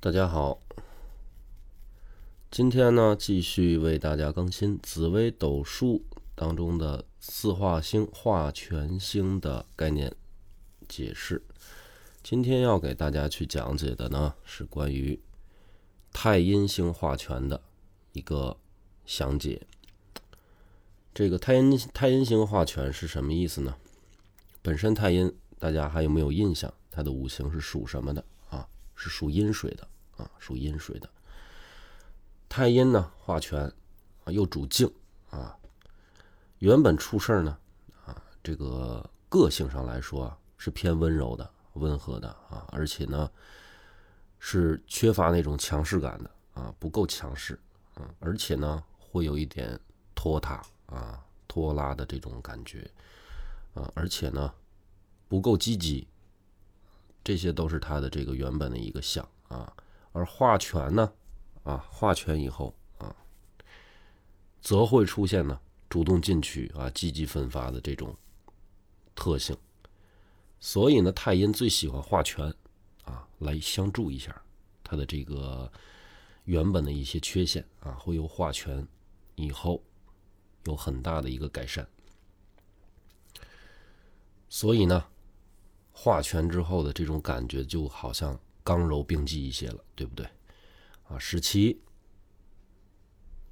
大家好，今天呢继续为大家更新紫微斗数当中的四化星化权星的概念解释。今天要给大家去讲解的呢是关于太阴星化权的一个详解。这个太阴太阴星化权是什么意思呢？本身太阴，大家还有没有印象？它的五行是属什么的？是属阴水的啊，属阴水的。太阴呢化权啊，又主静啊。原本出事呢啊，这个个性上来说是偏温柔的、温和的啊，而且呢是缺乏那种强势感的啊，不够强势啊，而且呢会有一点拖沓啊、拖拉的这种感觉啊，而且呢不够积极。这些都是他的这个原本的一个相啊，而化权呢，啊化权以后啊，则会出现呢主动进取啊、积极奋发的这种特性。所以呢，太阴最喜欢化权啊，来相助一下他的这个原本的一些缺陷啊，会有化权以后有很大的一个改善。所以呢。化拳之后的这种感觉，就好像刚柔并济一些了，对不对？啊，使其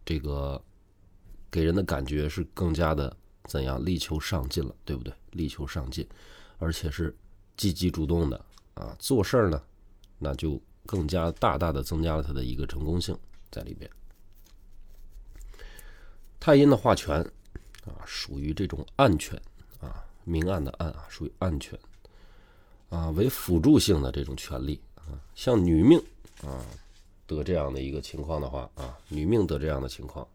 这个给人的感觉是更加的怎样？力求上进了，对不对？力求上进，而且是积极主动的啊，做事儿呢，那就更加大大的增加了他的一个成功性在里边。太阴的化权啊，属于这种暗权啊，明暗的暗啊，属于暗权。啊，为辅助性的这种权利啊，像女命啊得这样的一个情况的话啊，女命得这样的情况，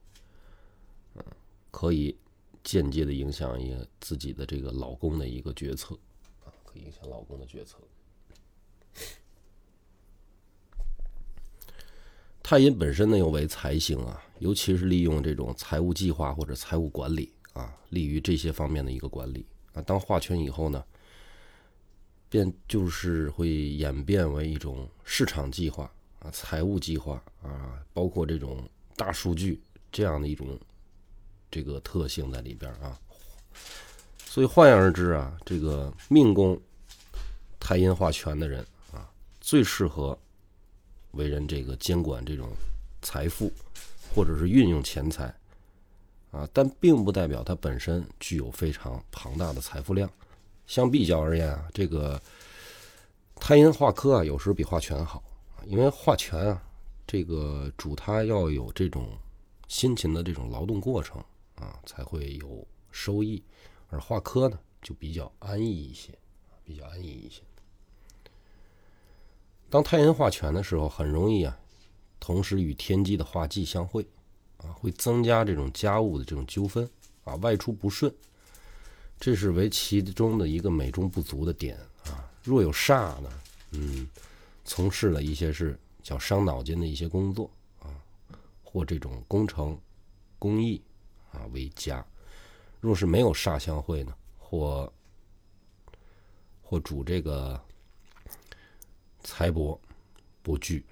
嗯，可以间接的影响一自己的这个老公的一个决策啊，可以影响老公的决策。太阴本身呢又为财星啊，尤其是利用这种财务计划或者财务管理啊，利于这些方面的一个管理啊。当化权以后呢？变就是会演变为一种市场计划啊、财务计划啊，包括这种大数据这样的一种这个特性在里边啊。所以换言而之啊，这个命宫太阴化权的人啊，最适合为人这个监管这种财富或者是运用钱财啊，但并不代表他本身具有非常庞大的财富量。相比较而言啊，这个太阴化科啊，有时候比化权好因为化权啊，这个主他要有这种辛勤的这种劳动过程啊，才会有收益，而化科呢就比较安逸一些，比较安逸一些。当太阴化权的时候，很容易啊，同时与天机的化忌相会啊，会增加这种家务的这种纠纷啊，外出不顺。这是为其中的一个美中不足的点啊。若有煞呢，嗯，从事了一些是较伤脑筋的一些工作啊，或这种工程、工艺啊为佳。若是没有煞相会呢，或或主这个财帛不聚，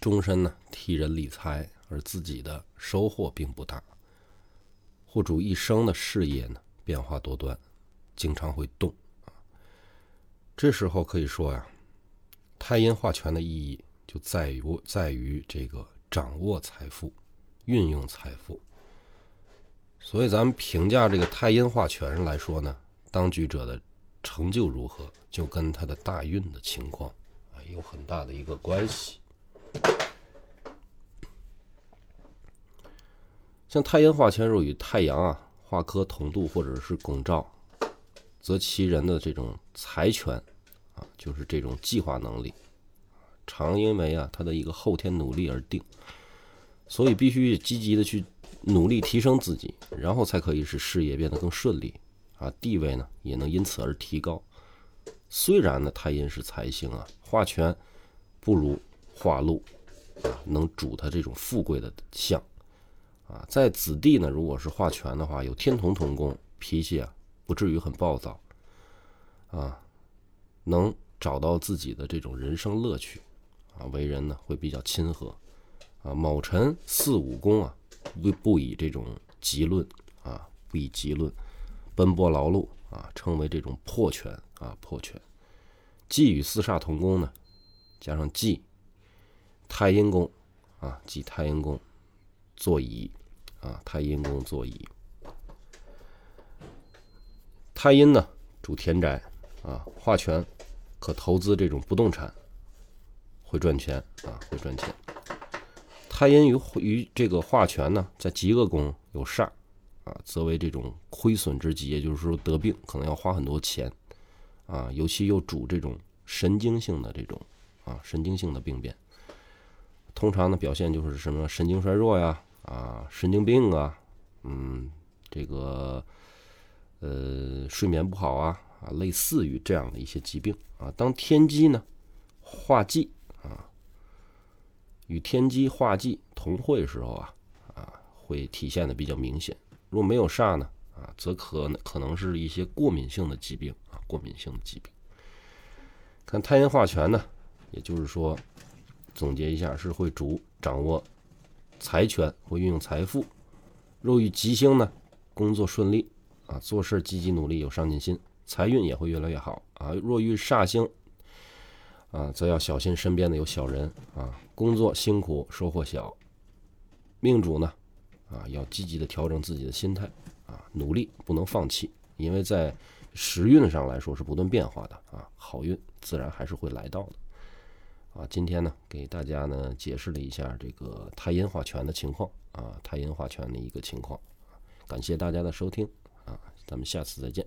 终身呢替人理财，而自己的收获并不大。或主一生的事业呢。变化多端，经常会动啊。这时候可以说呀，太阴化权的意义就在于在于这个掌握财富、运用财富。所以咱们评价这个太阴化权来说呢，当局者的成就如何，就跟他的大运的情况啊有很大的一个关系。像太阴化权入与太阳啊。化科同度或者是拱照，则其人的这种财权啊，就是这种计划能力，常因为啊他的一个后天努力而定，所以必须积极的去努力提升自己，然后才可以使事业变得更顺利啊，地位呢也能因此而提高。虽然呢太阴是财星啊，化权不如化禄能主他这种富贵的相。啊，在子弟呢，如果是化权的话，有天同同宫，脾气啊不至于很暴躁，啊，能找到自己的这种人生乐趣，啊，为人呢会比较亲和啊。卯辰四五宫啊，不不以这种急论啊，不以急论，奔波劳碌啊，称为这种破权啊，破权。忌与四煞同宫呢，加上忌太阴宫啊，忌太阴宫坐乙啊，太阴宫坐乙。太阴呢主田宅啊，化权可投资这种不动产，会赚钱啊，会赚钱。太阴与与这个化权呢，在极恶宫有煞啊，则为这种亏损之极，也就是说得病可能要花很多钱啊，尤其又主这种神经性的这种啊神经性的病变，通常呢表现就是什么神经衰弱呀啊神经病啊，嗯这个。呃，睡眠不好啊啊，类似于这样的一些疾病啊。当天机呢化忌啊，与天机化忌同会时候啊啊，会体现的比较明显。如果没有煞呢啊，则可能可能是一些过敏性的疾病啊，过敏性的疾病。看太阴化权呢，也就是说，总结一下是会主掌握财权，会运用财富。若遇吉星呢，工作顺利。啊，做事积极努力，有上进心，财运也会越来越好啊。若遇煞星，啊，则要小心身边的有小人啊。工作辛苦，收获小。命主呢，啊，要积极的调整自己的心态啊，努力不能放弃，因为在时运上来说是不断变化的啊，好运自然还是会来到的。啊，今天呢，给大家呢解释了一下这个太阴化权的情况啊，太阴化权的一个情况。感谢大家的收听啊。咱们下次再见。